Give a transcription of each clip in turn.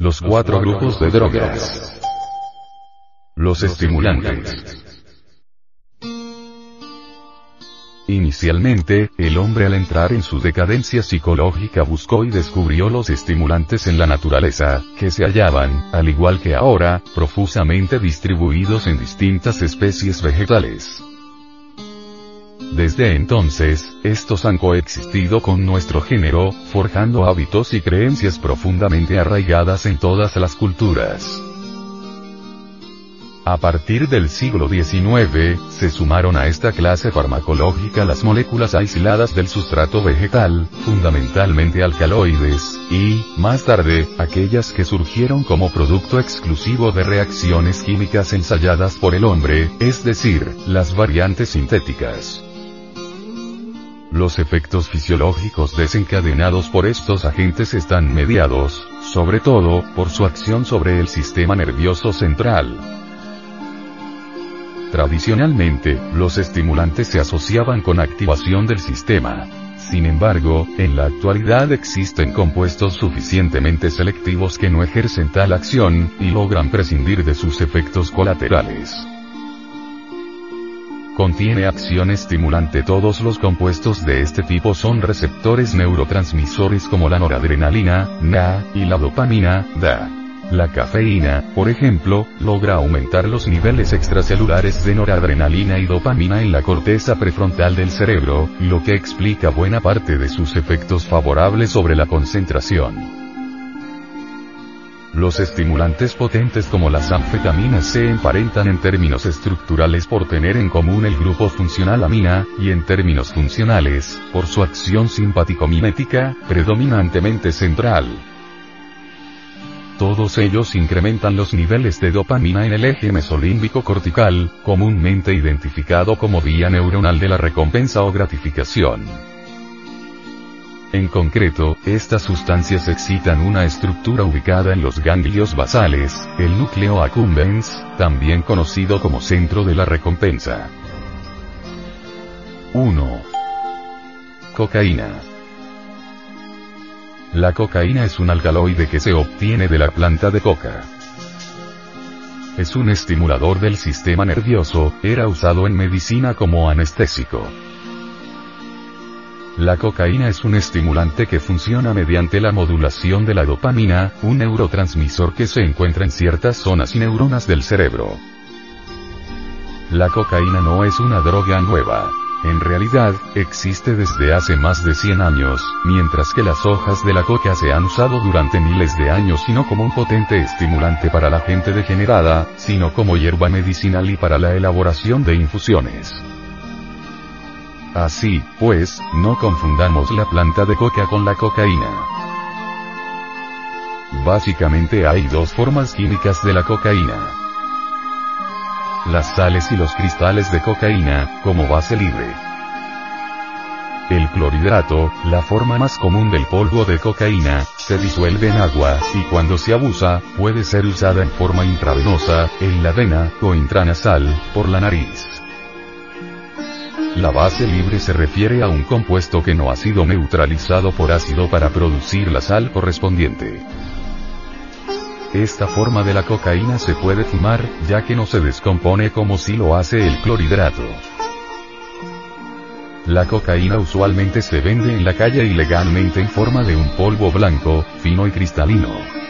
Los cuatro grupos de drogas. Los estimulantes. Inicialmente, el hombre al entrar en su decadencia psicológica buscó y descubrió los estimulantes en la naturaleza, que se hallaban, al igual que ahora, profusamente distribuidos en distintas especies vegetales. Desde entonces, estos han coexistido con nuestro género, forjando hábitos y creencias profundamente arraigadas en todas las culturas. A partir del siglo XIX, se sumaron a esta clase farmacológica las moléculas aisladas del sustrato vegetal, fundamentalmente alcaloides, y, más tarde, aquellas que surgieron como producto exclusivo de reacciones químicas ensayadas por el hombre, es decir, las variantes sintéticas. Los efectos fisiológicos desencadenados por estos agentes están mediados, sobre todo, por su acción sobre el sistema nervioso central. Tradicionalmente, los estimulantes se asociaban con activación del sistema. Sin embargo, en la actualidad existen compuestos suficientemente selectivos que no ejercen tal acción, y logran prescindir de sus efectos colaterales. Contiene acción estimulante. Todos los compuestos de este tipo son receptores neurotransmisores como la noradrenalina, NA, y la dopamina, DA. La cafeína, por ejemplo, logra aumentar los niveles extracelulares de noradrenalina y dopamina en la corteza prefrontal del cerebro, lo que explica buena parte de sus efectos favorables sobre la concentración. Los estimulantes potentes como las anfetaminas se emparentan en términos estructurales por tener en común el grupo funcional amina, y en términos funcionales, por su acción simpático-mimética, predominantemente central. Todos ellos incrementan los niveles de dopamina en el eje mesolímbico cortical, comúnmente identificado como vía neuronal de la recompensa o gratificación. En concreto, estas sustancias excitan una estructura ubicada en los ganglios basales, el núcleo accumbens, también conocido como centro de la recompensa. 1. Cocaína. La cocaína es un alcaloide que se obtiene de la planta de coca. Es un estimulador del sistema nervioso, era usado en medicina como anestésico. La cocaína es un estimulante que funciona mediante la modulación de la dopamina, un neurotransmisor que se encuentra en ciertas zonas y neuronas del cerebro. La cocaína no es una droga nueva. En realidad, existe desde hace más de 100 años, mientras que las hojas de la coca se han usado durante miles de años y no como un potente estimulante para la gente degenerada, sino como hierba medicinal y para la elaboración de infusiones. Así, pues, no confundamos la planta de coca con la cocaína. Básicamente hay dos formas químicas de la cocaína las sales y los cristales de cocaína, como base libre. El clorhidrato, la forma más común del polvo de cocaína, se disuelve en agua, y cuando se abusa, puede ser usada en forma intravenosa, en la vena, o intranasal, por la nariz. La base libre se refiere a un compuesto que no ha sido neutralizado por ácido para producir la sal correspondiente. Esta forma de la cocaína se puede fumar, ya que no se descompone como si lo hace el clorhidrato. La cocaína usualmente se vende en la calle ilegalmente en forma de un polvo blanco, fino y cristalino.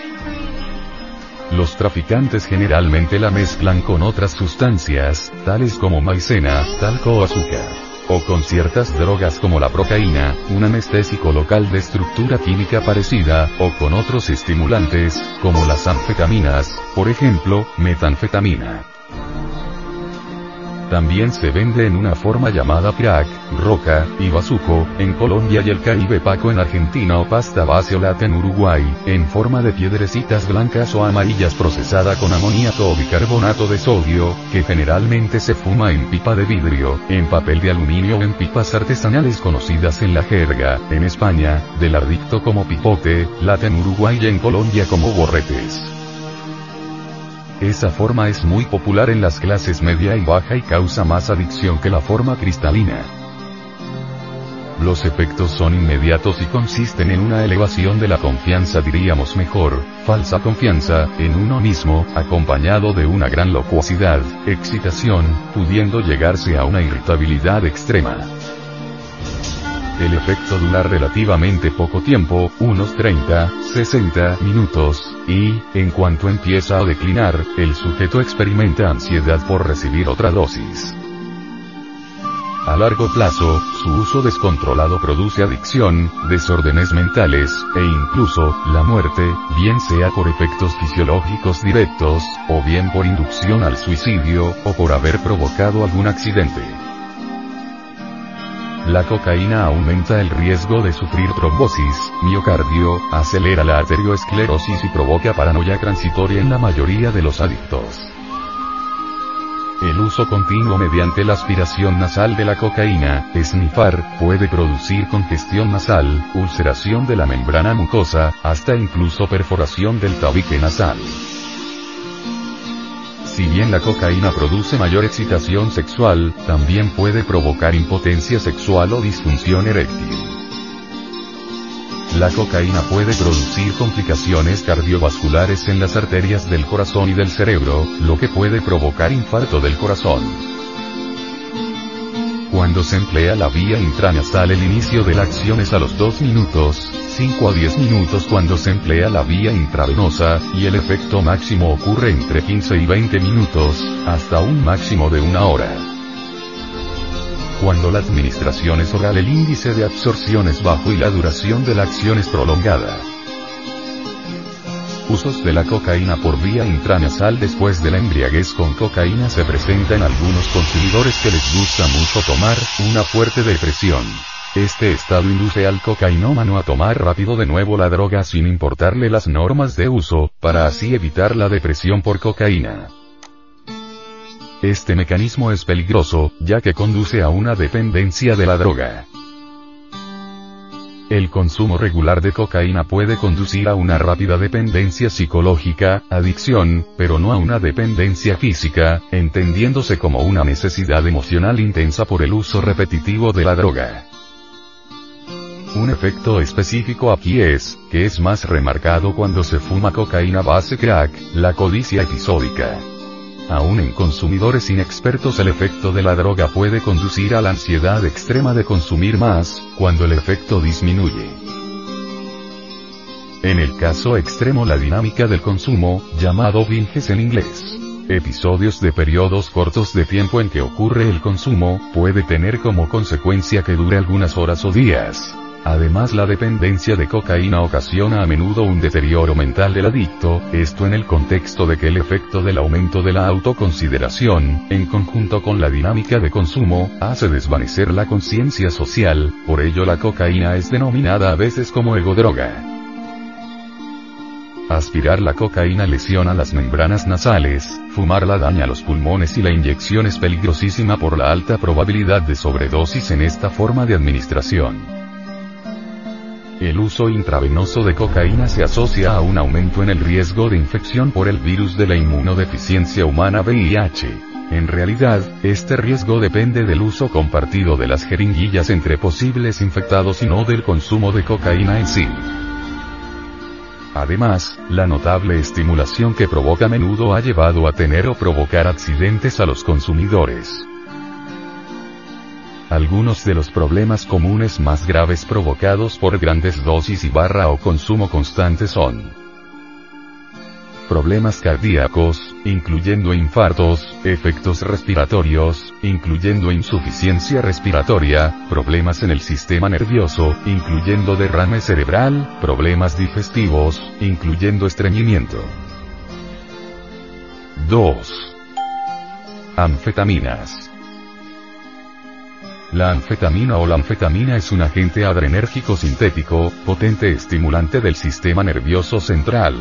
Los traficantes generalmente la mezclan con otras sustancias, tales como maicena, talco o azúcar o con ciertas drogas como la procaína, un anestésico local de estructura química parecida, o con otros estimulantes, como las anfetaminas, por ejemplo, metanfetamina. También se vende en una forma llamada crack, roca, y bazuco, en Colombia y el Caribe paco en Argentina o pasta base o en Uruguay, en forma de piedrecitas blancas o amarillas procesada con amoníaco o bicarbonato de sodio, que generalmente se fuma en pipa de vidrio, en papel de aluminio o en pipas artesanales conocidas en la jerga, en España, del ardicto como pipote, en Uruguay y en Colombia como borretes. Esa forma es muy popular en las clases media y baja y causa más adicción que la forma cristalina. los efectos son inmediatos y consisten en una elevación de la confianza diríamos mejor, falsa confianza, en uno mismo, acompañado de una gran locuacidad, excitación, pudiendo llegarse a una irritabilidad extrema. El efecto dura relativamente poco tiempo, unos 30, 60 minutos, y, en cuanto empieza a declinar, el sujeto experimenta ansiedad por recibir otra dosis. A largo plazo, su uso descontrolado produce adicción, desórdenes mentales, e incluso, la muerte, bien sea por efectos fisiológicos directos, o bien por inducción al suicidio, o por haber provocado algún accidente. La cocaína aumenta el riesgo de sufrir trombosis, miocardio, acelera la arteriosclerosis y provoca paranoia transitoria en la mayoría de los adictos. El uso continuo mediante la aspiración nasal de la cocaína, snifar, puede producir congestión nasal, ulceración de la membrana mucosa, hasta incluso perforación del tabique nasal. Si bien la cocaína produce mayor excitación sexual, también puede provocar impotencia sexual o disfunción eréctil. La cocaína puede producir complicaciones cardiovasculares en las arterias del corazón y del cerebro, lo que puede provocar infarto del corazón. Cuando se emplea la vía intranasal el inicio de la acción es a los 2 minutos, 5 a 10 minutos cuando se emplea la vía intravenosa, y el efecto máximo ocurre entre 15 y 20 minutos, hasta un máximo de una hora. Cuando la administración es oral el índice de absorción es bajo y la duración de la acción es prolongada. Usos de la cocaína por vía intranasal después de la embriaguez con cocaína se presenta en algunos consumidores que les gusta mucho tomar, una fuerte depresión. Este estado induce al cocainómano a tomar rápido de nuevo la droga sin importarle las normas de uso, para así evitar la depresión por cocaína. Este mecanismo es peligroso, ya que conduce a una dependencia de la droga. El consumo regular de cocaína puede conducir a una rápida dependencia psicológica, adicción, pero no a una dependencia física, entendiéndose como una necesidad emocional intensa por el uso repetitivo de la droga. Un efecto específico aquí es, que es más remarcado cuando se fuma cocaína base crack, la codicia episódica. Aún en consumidores inexpertos el efecto de la droga puede conducir a la ansiedad extrema de consumir más, cuando el efecto disminuye. En el caso extremo la dinámica del consumo, llamado binges en inglés. Episodios de periodos cortos de tiempo en que ocurre el consumo, puede tener como consecuencia que dure algunas horas o días. Además la dependencia de cocaína ocasiona a menudo un deterioro mental del adicto, esto en el contexto de que el efecto del aumento de la autoconsideración, en conjunto con la dinámica de consumo, hace desvanecer la conciencia social, por ello la cocaína es denominada a veces como egodroga. Aspirar la cocaína lesiona las membranas nasales, fumarla daña los pulmones y la inyección es peligrosísima por la alta probabilidad de sobredosis en esta forma de administración. El uso intravenoso de cocaína se asocia a un aumento en el riesgo de infección por el virus de la inmunodeficiencia humana VIH. En realidad, este riesgo depende del uso compartido de las jeringuillas entre posibles infectados y no del consumo de cocaína en sí. Además, la notable estimulación que provoca a menudo ha llevado a tener o provocar accidentes a los consumidores. Algunos de los problemas comunes más graves provocados por grandes dosis y barra o consumo constante son problemas cardíacos, incluyendo infartos, efectos respiratorios, incluyendo insuficiencia respiratoria, problemas en el sistema nervioso, incluyendo derrame cerebral, problemas digestivos, incluyendo estreñimiento. 2. Anfetaminas. La anfetamina o la anfetamina es un agente adrenérgico sintético, potente estimulante del sistema nervioso central.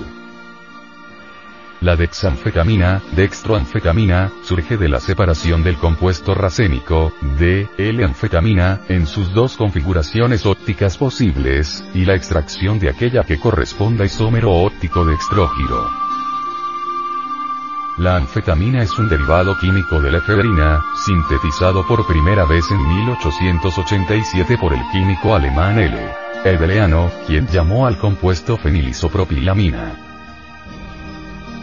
La dexanfetamina, dextroanfetamina, surge de la separación del compuesto racémico, de L-anfetamina, en sus dos configuraciones ópticas posibles, y la extracción de aquella que corresponda isómero óptico dextrógiro. La anfetamina es un derivado químico de la efedrina, sintetizado por primera vez en 1887 por el químico alemán L. Ebeleano, quien llamó al compuesto fenilisopropilamina.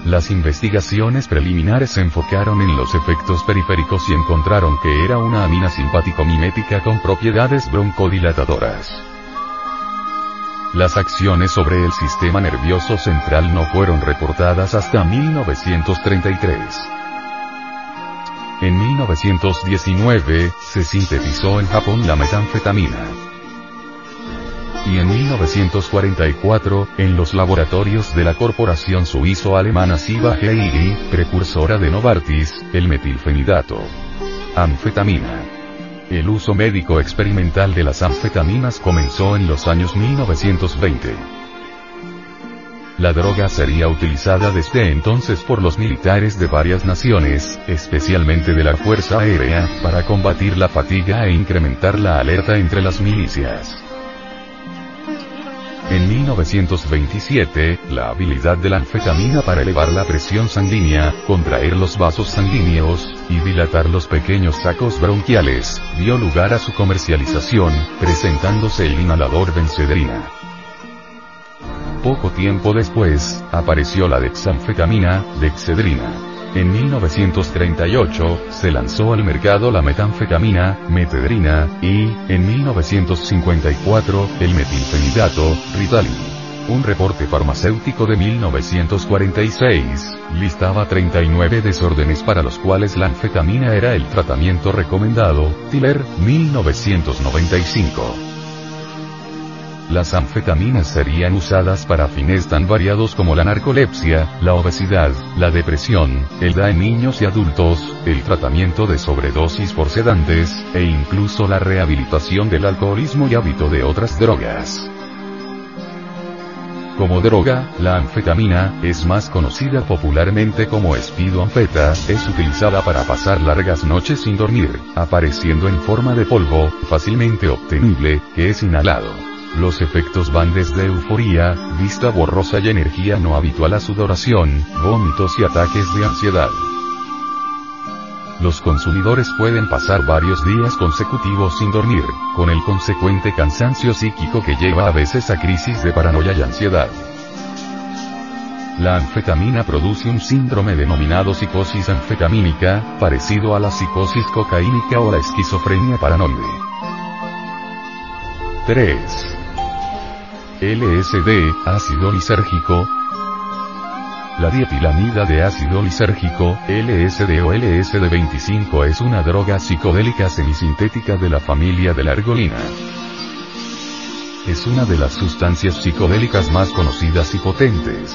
Las investigaciones preliminares se enfocaron en los efectos periféricos y encontraron que era una amina simpático-mimética con propiedades broncodilatadoras. Las acciones sobre el sistema nervioso central no fueron reportadas hasta 1933. En 1919, se sintetizó en Japón la metanfetamina. Y en 1944, en los laboratorios de la corporación suizo-alemana Siva Heidi, precursora de Novartis, el metilfenidato. Anfetamina. El uso médico experimental de las anfetaminas comenzó en los años 1920. La droga sería utilizada desde entonces por los militares de varias naciones, especialmente de la Fuerza Aérea, para combatir la fatiga e incrementar la alerta entre las milicias. En 1927, la habilidad de la anfetamina para elevar la presión sanguínea, contraer los vasos sanguíneos, y dilatar los pequeños sacos bronquiales, dio lugar a su comercialización, presentándose el inhalador Benzedrina. Poco tiempo después, apareció la dexanfetamina, Dexedrina. En 1938, se lanzó al mercado la metanfetamina, metedrina, y, en 1954, el metilfenidato, Ritalin. Un reporte farmacéutico de 1946, listaba 39 desórdenes para los cuales la anfetamina era el tratamiento recomendado, Tiller, 1995. Las anfetaminas serían usadas para fines tan variados como la narcolepsia, la obesidad, la depresión, el DA en niños y adultos, el tratamiento de sobredosis por sedantes, e incluso la rehabilitación del alcoholismo y hábito de otras drogas. Como droga, la anfetamina, es más conocida popularmente como espidoanfeta, es utilizada para pasar largas noches sin dormir, apareciendo en forma de polvo, fácilmente obtenible, que es inhalado. Los efectos van desde euforía, vista borrosa y energía no habitual a sudoración, vómitos y ataques de ansiedad. Los consumidores pueden pasar varios días consecutivos sin dormir, con el consecuente cansancio psíquico que lleva a veces a crisis de paranoia y ansiedad. La anfetamina produce un síndrome denominado psicosis anfetamínica, parecido a la psicosis cocaínica o la esquizofrenia paranoide. 3. LSD, ácido lisérgico. La dietilamida de ácido lisérgico, LSD o LSD25 es una droga psicodélica semisintética de la familia de la argolina. Es una de las sustancias psicodélicas más conocidas y potentes.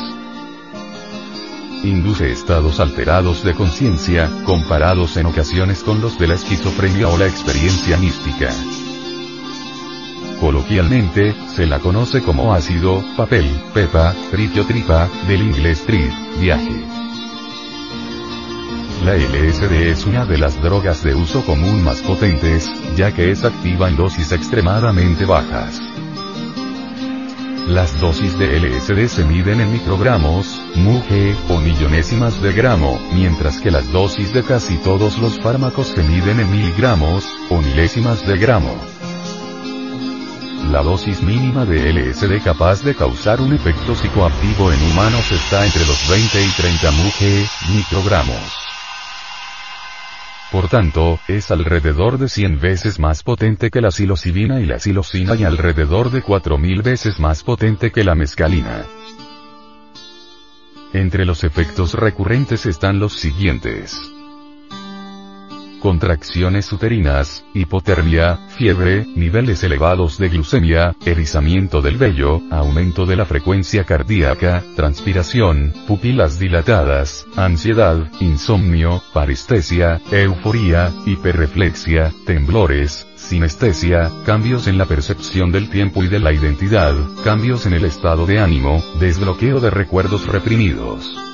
Induce estados alterados de conciencia, comparados en ocasiones con los de la esquizofrenia o la experiencia mística. Coloquialmente, se la conoce como ácido, papel, pepa, tripa, del inglés trip, viaje. La LSD es una de las drogas de uso común más potentes, ya que es activa en dosis extremadamente bajas. Las dosis de LSD se miden en microgramos, mg, o millonésimas de gramo, mientras que las dosis de casi todos los fármacos se miden en miligramos, o milésimas de gramo. La dosis mínima de LSD capaz de causar un efecto psicoactivo en humanos está entre los 20 y 30 mg, microgramos. Por tanto, es alrededor de 100 veces más potente que la psilocibina y la psilocina y alrededor de 4000 veces más potente que la mescalina. Entre los efectos recurrentes están los siguientes contracciones uterinas, hipotermia, fiebre, niveles elevados de glucemia, erizamiento del vello, aumento de la frecuencia cardíaca, transpiración, pupilas dilatadas, ansiedad, insomnio, parestesia, euforía, hiperreflexia, temblores, sinestesia, cambios en la percepción del tiempo y de la identidad, cambios en el estado de ánimo, desbloqueo de recuerdos reprimidos.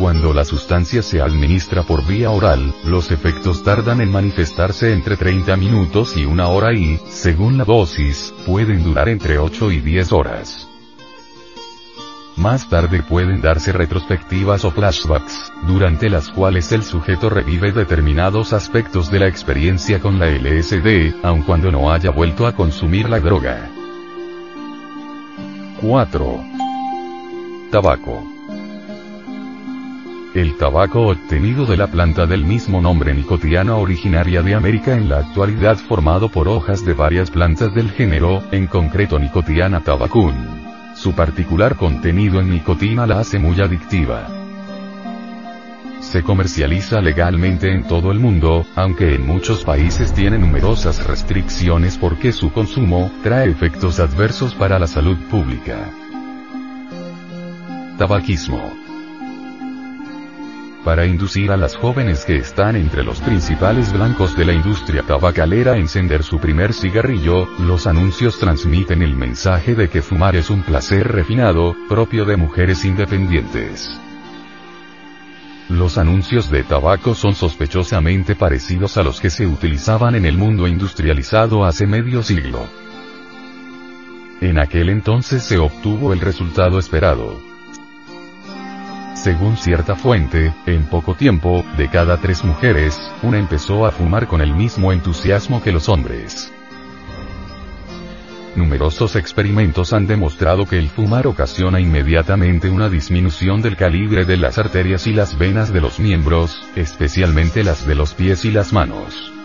Cuando la sustancia se administra por vía oral, los efectos tardan en manifestarse entre 30 minutos y una hora y, según la dosis, pueden durar entre 8 y 10 horas. Más tarde pueden darse retrospectivas o flashbacks, durante las cuales el sujeto revive determinados aspectos de la experiencia con la LSD, aun cuando no haya vuelto a consumir la droga. 4. Tabaco. El tabaco obtenido de la planta del mismo nombre nicotiana originaria de América en la actualidad formado por hojas de varias plantas del género, en concreto nicotiana tabacum. Su particular contenido en nicotina la hace muy adictiva. Se comercializa legalmente en todo el mundo, aunque en muchos países tiene numerosas restricciones porque su consumo trae efectos adversos para la salud pública. Tabaquismo para inducir a las jóvenes que están entre los principales blancos de la industria tabacalera a encender su primer cigarrillo, los anuncios transmiten el mensaje de que fumar es un placer refinado, propio de mujeres independientes. Los anuncios de tabaco son sospechosamente parecidos a los que se utilizaban en el mundo industrializado hace medio siglo. En aquel entonces se obtuvo el resultado esperado según cierta fuente, en poco tiempo, de cada tres mujeres, una empezó a fumar con el mismo entusiasmo que los hombres. Numerosos experimentos han demostrado que el fumar ocasiona inmediatamente una disminución del calibre de las arterias y las venas de los miembros, especialmente las de los pies y las manos.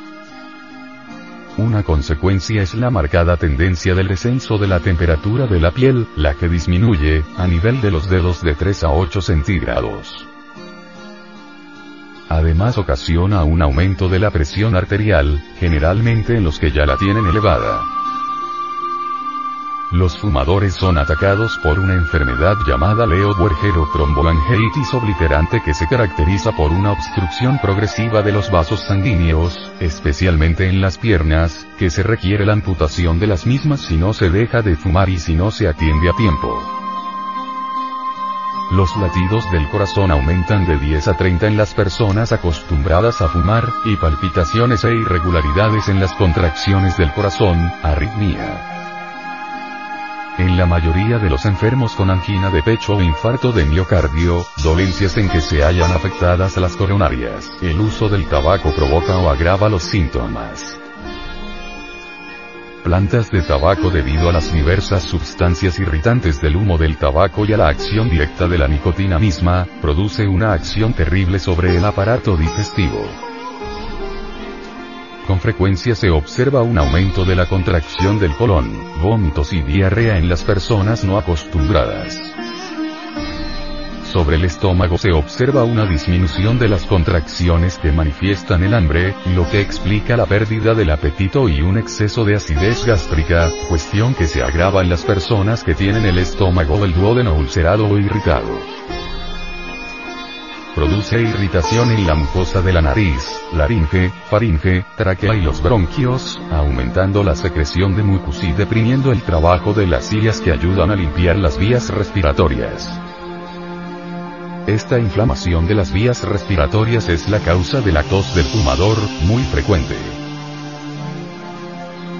Una consecuencia es la marcada tendencia del descenso de la temperatura de la piel, la que disminuye, a nivel de los dedos de 3 a 8 centígrados. Además ocasiona un aumento de la presión arterial, generalmente en los que ya la tienen elevada. Los fumadores son atacados por una enfermedad llamada Leo-Buerger tromboangiitis obliterante que se caracteriza por una obstrucción progresiva de los vasos sanguíneos, especialmente en las piernas, que se requiere la amputación de las mismas si no se deja de fumar y si no se atiende a tiempo. Los latidos del corazón aumentan de 10 a 30 en las personas acostumbradas a fumar, y palpitaciones e irregularidades en las contracciones del corazón, arritmia. En la mayoría de los enfermos con angina de pecho o infarto de miocardio, dolencias en que se hallan afectadas las coronarias, el uso del tabaco provoca o agrava los síntomas. Plantas de tabaco debido a las diversas sustancias irritantes del humo del tabaco y a la acción directa de la nicotina misma, produce una acción terrible sobre el aparato digestivo. Con frecuencia se observa un aumento de la contracción del colon, vómitos y diarrea en las personas no acostumbradas. Sobre el estómago se observa una disminución de las contracciones que manifiestan el hambre, lo que explica la pérdida del apetito y un exceso de acidez gástrica, cuestión que se agrava en las personas que tienen el estómago del duodeno ulcerado o irritado produce irritación en la mucosa de la nariz, laringe, faringe, tráquea y los bronquios, aumentando la secreción de mucus y deprimiendo el trabajo de las cilias que ayudan a limpiar las vías respiratorias. Esta inflamación de las vías respiratorias es la causa de la tos del fumador, muy frecuente.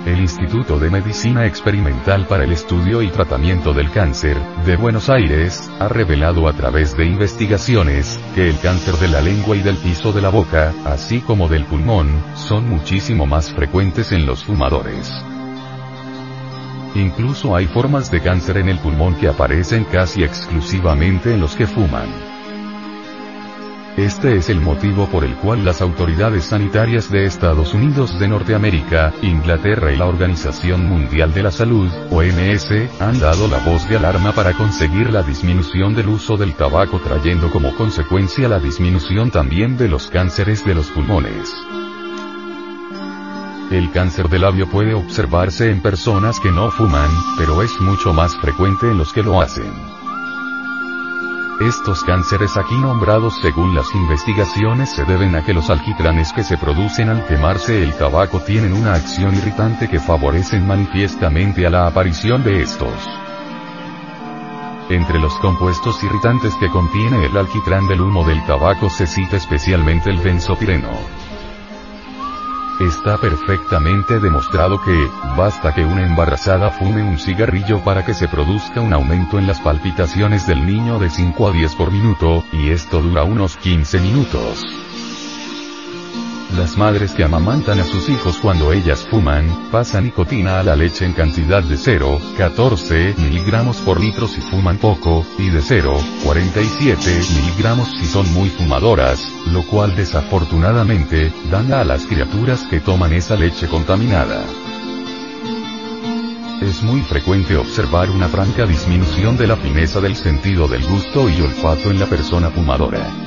El Instituto de Medicina Experimental para el Estudio y Tratamiento del Cáncer, de Buenos Aires, ha revelado a través de investigaciones, que el cáncer de la lengua y del piso de la boca, así como del pulmón, son muchísimo más frecuentes en los fumadores. Incluso hay formas de cáncer en el pulmón que aparecen casi exclusivamente en los que fuman. Este es el motivo por el cual las autoridades sanitarias de Estados Unidos de Norteamérica, Inglaterra y la Organización Mundial de la Salud, OMS, han dado la voz de alarma para conseguir la disminución del uso del tabaco trayendo como consecuencia la disminución también de los cánceres de los pulmones. El cáncer de labio puede observarse en personas que no fuman, pero es mucho más frecuente en los que lo hacen. Estos cánceres aquí nombrados según las investigaciones se deben a que los alquitranes que se producen al quemarse el tabaco tienen una acción irritante que favorecen manifiestamente a la aparición de estos. Entre los compuestos irritantes que contiene el alquitrán del humo del tabaco se cita especialmente el benzopireno. Está perfectamente demostrado que, basta que una embarazada fume un cigarrillo para que se produzca un aumento en las palpitaciones del niño de 5 a 10 por minuto, y esto dura unos 15 minutos. Las madres que amamantan a sus hijos cuando ellas fuman, pasan nicotina a la leche en cantidad de 0,14 miligramos por litro si fuman poco, y de 0,47 miligramos si son muy fumadoras, lo cual desafortunadamente, daña a las criaturas que toman esa leche contaminada. Es muy frecuente observar una franca disminución de la fineza del sentido del gusto y olfato en la persona fumadora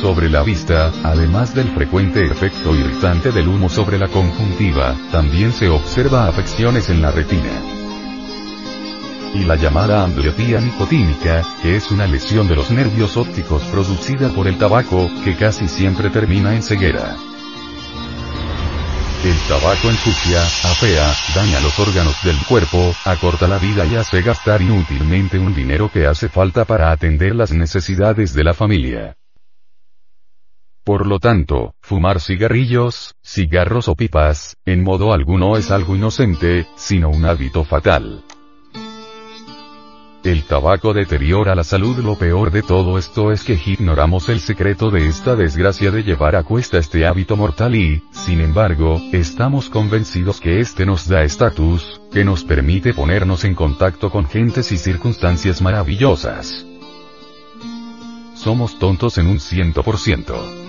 sobre la vista, además del frecuente efecto irritante del humo sobre la conjuntiva, también se observa afecciones en la retina. Y la llamada ambliopía nicotínica, que es una lesión de los nervios ópticos producida por el tabaco, que casi siempre termina en ceguera. El tabaco ensucia, afea, daña los órganos del cuerpo, acorta la vida y hace gastar inútilmente un dinero que hace falta para atender las necesidades de la familia. Por lo tanto, fumar cigarrillos, cigarros o pipas, en modo alguno es algo inocente, sino un hábito fatal. El tabaco deteriora la salud. Lo peor de todo esto es que ignoramos el secreto de esta desgracia de llevar a cuesta este hábito mortal y, sin embargo, estamos convencidos que este nos da estatus, que nos permite ponernos en contacto con gentes y circunstancias maravillosas. Somos tontos en un ciento por ciento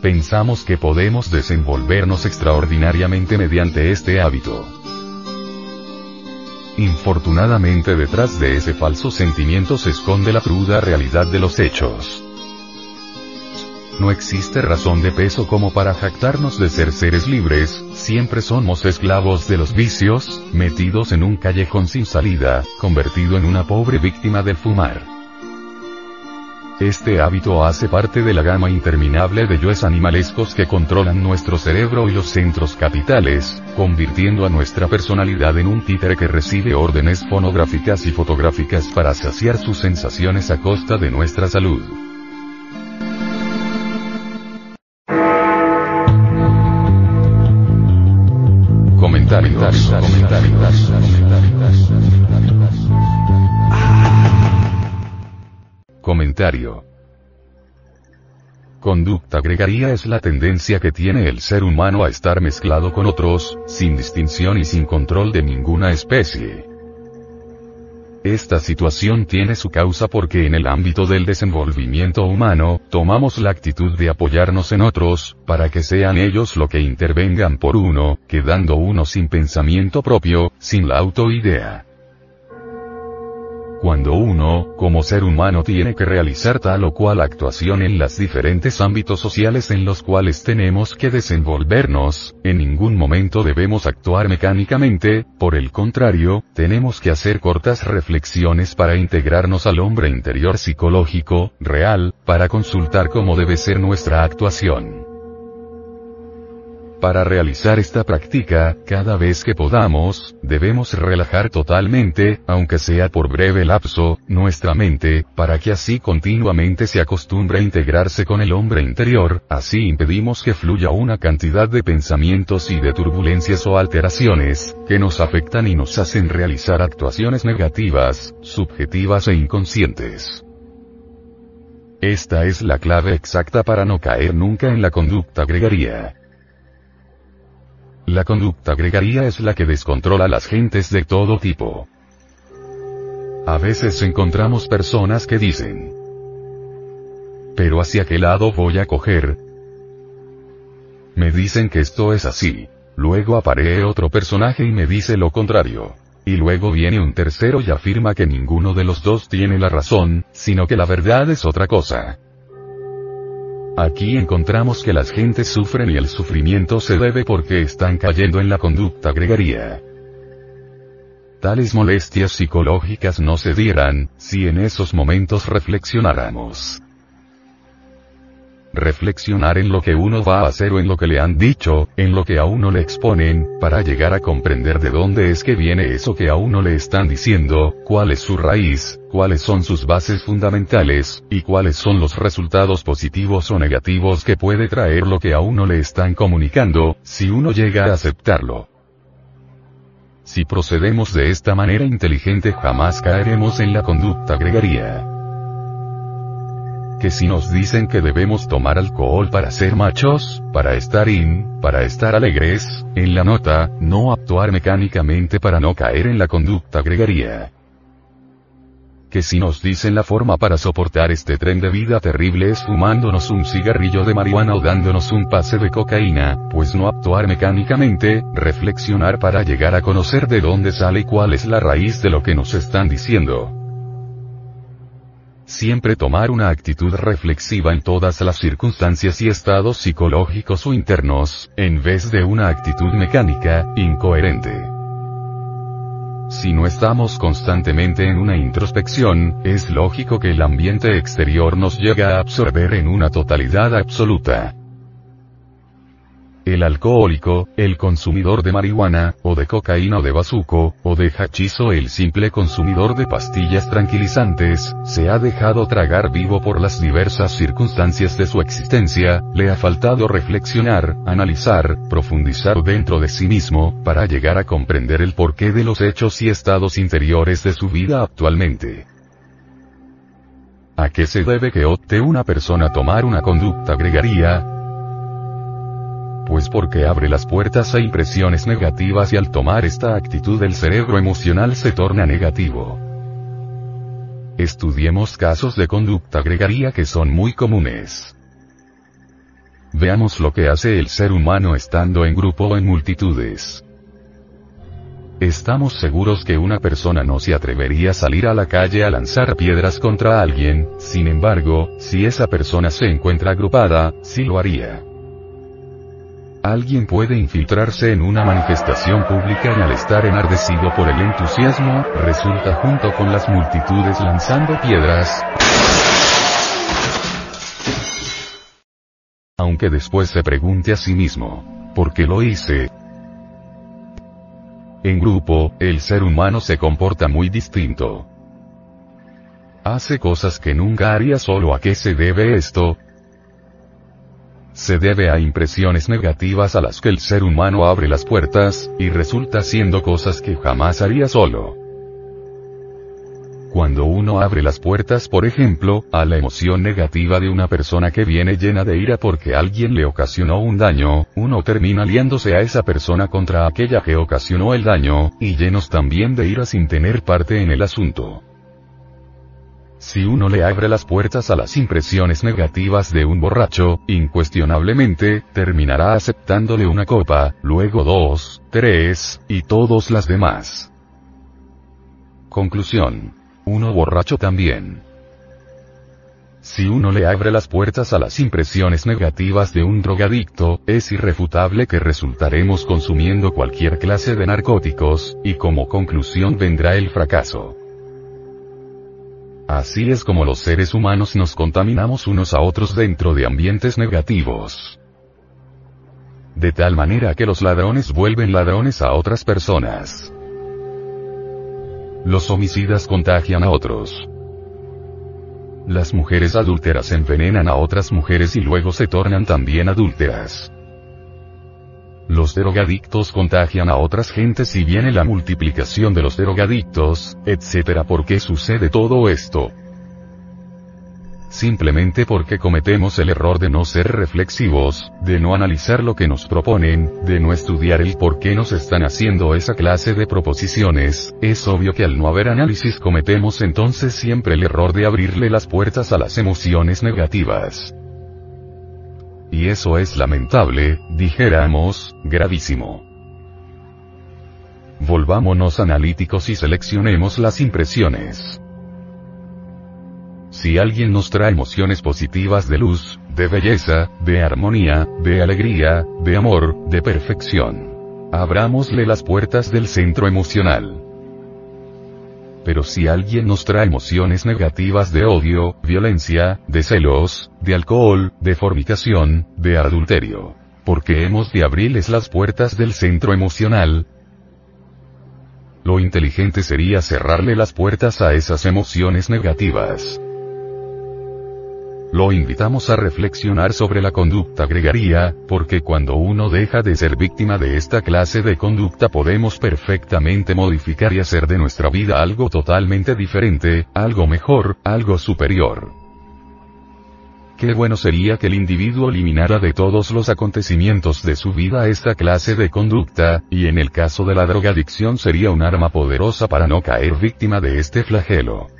pensamos que podemos desenvolvernos extraordinariamente mediante este hábito. Infortunadamente detrás de ese falso sentimiento se esconde la cruda realidad de los hechos. No existe razón de peso como para jactarnos de ser seres libres, siempre somos esclavos de los vicios, metidos en un callejón sin salida, convertido en una pobre víctima del fumar. Este hábito hace parte de la gama interminable de yoes animalescos que controlan nuestro cerebro y los centros capitales, convirtiendo a nuestra personalidad en un títere que recibe órdenes fonográficas y fotográficas para saciar sus sensaciones a costa de nuestra salud. Comentarios. Comentarios. Comentario. Conducta gregaria es la tendencia que tiene el ser humano a estar mezclado con otros, sin distinción y sin control de ninguna especie. Esta situación tiene su causa porque en el ámbito del desenvolvimiento humano, tomamos la actitud de apoyarnos en otros, para que sean ellos lo que intervengan por uno, quedando uno sin pensamiento propio, sin la autoidea. Cuando uno, como ser humano, tiene que realizar tal o cual actuación en los diferentes ámbitos sociales en los cuales tenemos que desenvolvernos, en ningún momento debemos actuar mecánicamente, por el contrario, tenemos que hacer cortas reflexiones para integrarnos al hombre interior psicológico, real, para consultar cómo debe ser nuestra actuación. Para realizar esta práctica, cada vez que podamos, debemos relajar totalmente, aunque sea por breve lapso, nuestra mente, para que así continuamente se acostumbre a integrarse con el hombre interior, así impedimos que fluya una cantidad de pensamientos y de turbulencias o alteraciones, que nos afectan y nos hacen realizar actuaciones negativas, subjetivas e inconscientes. Esta es la clave exacta para no caer nunca en la conducta gregaria. La conducta gregaria es la que descontrola a las gentes de todo tipo. A veces encontramos personas que dicen, pero hacia qué lado voy a coger. Me dicen que esto es así. Luego aparece otro personaje y me dice lo contrario. Y luego viene un tercero y afirma que ninguno de los dos tiene la razón, sino que la verdad es otra cosa. Aquí encontramos que las gentes sufren y el sufrimiento se debe porque están cayendo en la conducta gregaria. Tales molestias psicológicas no se dieran, si en esos momentos reflexionáramos. Reflexionar en lo que uno va a hacer o en lo que le han dicho, en lo que a uno le exponen, para llegar a comprender de dónde es que viene eso que a uno le están diciendo, cuál es su raíz, cuáles son sus bases fundamentales, y cuáles son los resultados positivos o negativos que puede traer lo que a uno le están comunicando, si uno llega a aceptarlo. Si procedemos de esta manera inteligente jamás caeremos en la conducta gregaria. Que si nos dicen que debemos tomar alcohol para ser machos, para estar in, para estar alegres, en la nota, no actuar mecánicamente para no caer en la conducta gregaria que si nos dicen la forma para soportar este tren de vida terrible es fumándonos un cigarrillo de marihuana o dándonos un pase de cocaína, pues no actuar mecánicamente, reflexionar para llegar a conocer de dónde sale y cuál es la raíz de lo que nos están diciendo. Siempre tomar una actitud reflexiva en todas las circunstancias y estados psicológicos o internos, en vez de una actitud mecánica, incoherente. Si no estamos constantemente en una introspección, es lógico que el ambiente exterior nos llegue a absorber en una totalidad absoluta. El alcohólico, el consumidor de marihuana, o de cocaína o de bazuco, o de hachizo el simple consumidor de pastillas tranquilizantes, se ha dejado tragar vivo por las diversas circunstancias de su existencia, le ha faltado reflexionar, analizar, profundizar dentro de sí mismo, para llegar a comprender el porqué de los hechos y estados interiores de su vida actualmente. ¿A qué se debe que opte una persona tomar una conducta gregaria? Pues porque abre las puertas a impresiones negativas y al tomar esta actitud el cerebro emocional se torna negativo. Estudiemos casos de conducta gregaria que son muy comunes. Veamos lo que hace el ser humano estando en grupo o en multitudes. Estamos seguros que una persona no se atrevería a salir a la calle a lanzar piedras contra alguien, sin embargo, si esa persona se encuentra agrupada, sí lo haría. Alguien puede infiltrarse en una manifestación pública y al estar enardecido por el entusiasmo, resulta junto con las multitudes lanzando piedras. Aunque después se pregunte a sí mismo, ¿por qué lo hice? En grupo, el ser humano se comporta muy distinto. Hace cosas que nunca haría solo a qué se debe esto, se debe a impresiones negativas a las que el ser humano abre las puertas, y resulta haciendo cosas que jamás haría solo. Cuando uno abre las puertas, por ejemplo, a la emoción negativa de una persona que viene llena de ira porque alguien le ocasionó un daño, uno termina liándose a esa persona contra aquella que ocasionó el daño, y llenos también de ira sin tener parte en el asunto. Si uno le abre las puertas a las impresiones negativas de un borracho, incuestionablemente, terminará aceptándole una copa, luego dos, tres, y todos las demás. Conclusión. Uno borracho también. Si uno le abre las puertas a las impresiones negativas de un drogadicto, es irrefutable que resultaremos consumiendo cualquier clase de narcóticos, y como conclusión vendrá el fracaso. Así es como los seres humanos nos contaminamos unos a otros dentro de ambientes negativos. De tal manera que los ladrones vuelven ladrones a otras personas. Los homicidas contagian a otros. Las mujeres adúlteras envenenan a otras mujeres y luego se tornan también adúlteras. Los drogadictos contagian a otras gentes y viene la multiplicación de los drogadictos, etc. ¿Por qué sucede todo esto? Simplemente porque cometemos el error de no ser reflexivos, de no analizar lo que nos proponen, de no estudiar el por qué nos están haciendo esa clase de proposiciones, es obvio que al no haber análisis cometemos entonces siempre el error de abrirle las puertas a las emociones negativas. Y eso es lamentable, dijéramos, gravísimo. Volvámonos analíticos y seleccionemos las impresiones. Si alguien nos trae emociones positivas de luz, de belleza, de armonía, de alegría, de amor, de perfección. Abrámosle las puertas del centro emocional. Pero si alguien nos trae emociones negativas de odio, violencia, de celos, de alcohol, de fornicación, de adulterio. Porque hemos de abrirles las puertas del centro emocional, lo inteligente sería cerrarle las puertas a esas emociones negativas. Lo invitamos a reflexionar sobre la conducta gregaria, porque cuando uno deja de ser víctima de esta clase de conducta podemos perfectamente modificar y hacer de nuestra vida algo totalmente diferente, algo mejor, algo superior. Qué bueno sería que el individuo eliminara de todos los acontecimientos de su vida esta clase de conducta, y en el caso de la drogadicción sería un arma poderosa para no caer víctima de este flagelo.